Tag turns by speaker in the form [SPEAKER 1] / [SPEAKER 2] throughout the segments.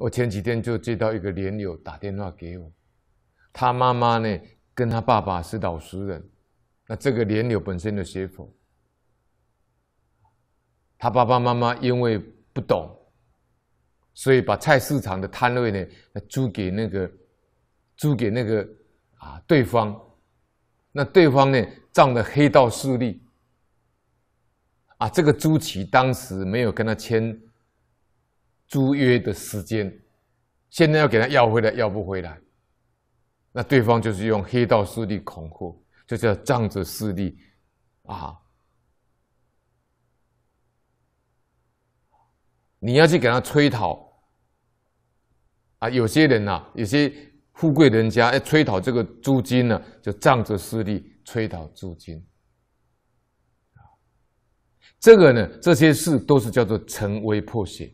[SPEAKER 1] 我前几天就接到一个莲友打电话给我，他妈妈呢跟他爸爸是老实人，那这个莲友本身的学佛，他爸爸妈妈因为不懂，所以把菜市场的摊位呢租给那个租给那个啊对方，那对方呢仗着黑道势力，啊这个租期当时没有跟他签。租约的时间，现在要给他要回来，要不回来，那对方就是用黑道势力恐吓，就叫仗着势力啊！你要去给他催讨啊！有些人呐、啊，有些富贵人家要催讨这个租金呢，就仗着势力催讨租金。这个呢，这些事都是叫做成威破邪。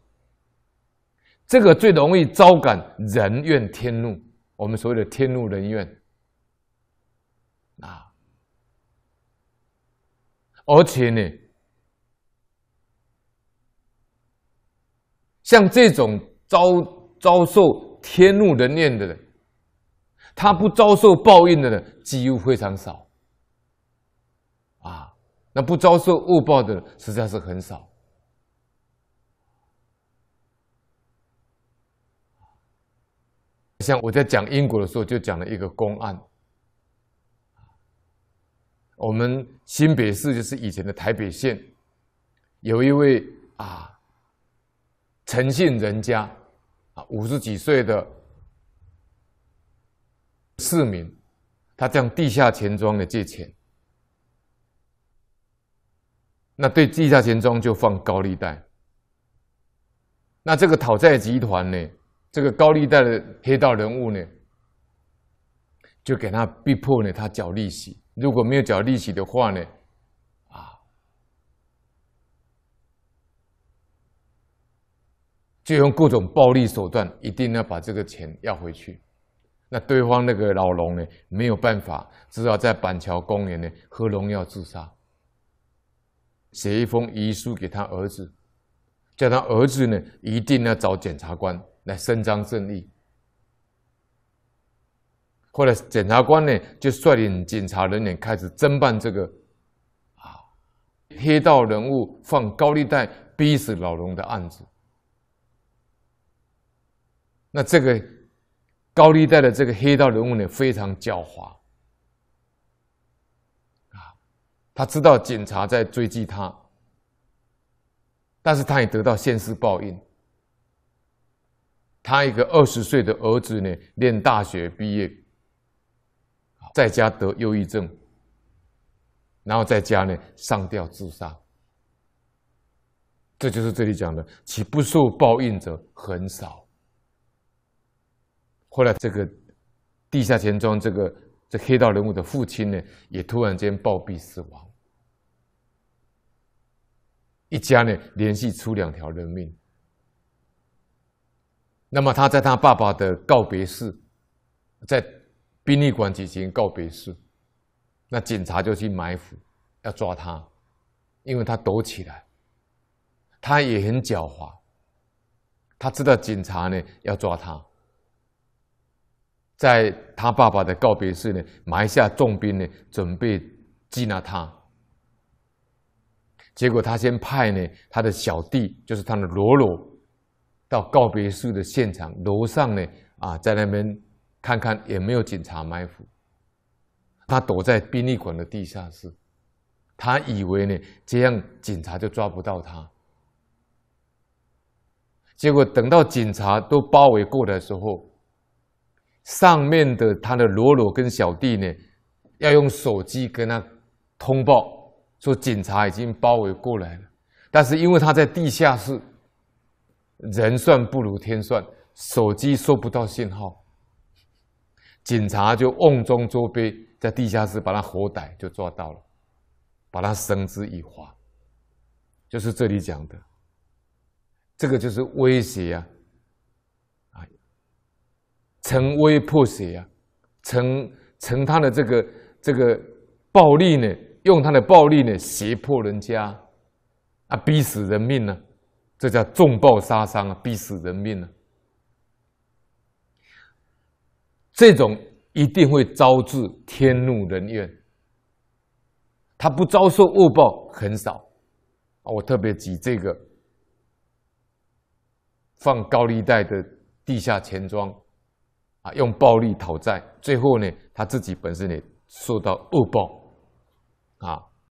[SPEAKER 1] 这个最容易招感人怨天怒，我们所谓的天怒人怨。啊，而且呢，像这种遭遭受天怒人怨的人，他不遭受报应的人几乎非常少。啊，那不遭受恶报的人实在是很少。像我在讲英国的时候，就讲了一个公案。我们新北市就是以前的台北县，有一位啊诚信人家啊五十几岁的市民，他向地下钱庄的借钱，那对地下钱庄就放高利贷，那这个讨债集团呢？这个高利贷的黑道人物呢，就给他逼迫呢，他缴利息。如果没有缴利息的话呢，啊，就用各种暴力手段，一定要把这个钱要回去。那对方那个老龙呢，没有办法，只好在板桥公园呢喝农药自杀，写一封遗书给他儿子，叫他儿子呢一定要找检察官。来伸张正义。后来检察官呢，就率领警察人员开始侦办这个啊黑道人物放高利贷逼死老龙的案子。那这个高利贷的这个黑道人物呢，非常狡猾啊，他知道警察在追击他，但是他也得到现世报应。他一个二十岁的儿子呢，念大学毕业，在家得忧郁症，然后在家呢上吊自杀。这就是这里讲的，其不受报应者很少。后来这个地下钱庄这个这黑道人物的父亲呢，也突然间暴毙死亡，一家呢连续出两条人命。那么他在他爸爸的告别式，在殡仪馆举行告别式，那警察就去埋伏，要抓他，因为他躲起来，他也很狡猾，他知道警察呢要抓他，在他爸爸的告别式呢埋下重兵呢，准备缉拿他，结果他先派呢他的小弟，就是他的罗罗。到告别式的现场楼上呢，啊，在那边看看也没有警察埋伏，他躲在殡仪馆的地下室，他以为呢这样警察就抓不到他，结果等到警察都包围过来的时候，上面的他的罗罗跟小弟呢，要用手机跟他通报说警察已经包围过来了，但是因为他在地下室。人算不如天算，手机收不到信号，警察就瓮中捉鳖，在地下室把他活逮，就抓到了，把他绳之以法，就是这里讲的，这个就是威胁呀，啊，成威破邪呀，成成他的这个这个暴力呢，用他的暴力呢胁迫人家，啊，逼死人命呢。这叫重报杀伤啊，逼死人命啊！这种一定会招致天怒人怨。他不遭受恶报很少啊，我特别举这个放高利贷的地下钱庄啊，用暴力讨债，最后呢，他自己本身也受到恶报啊。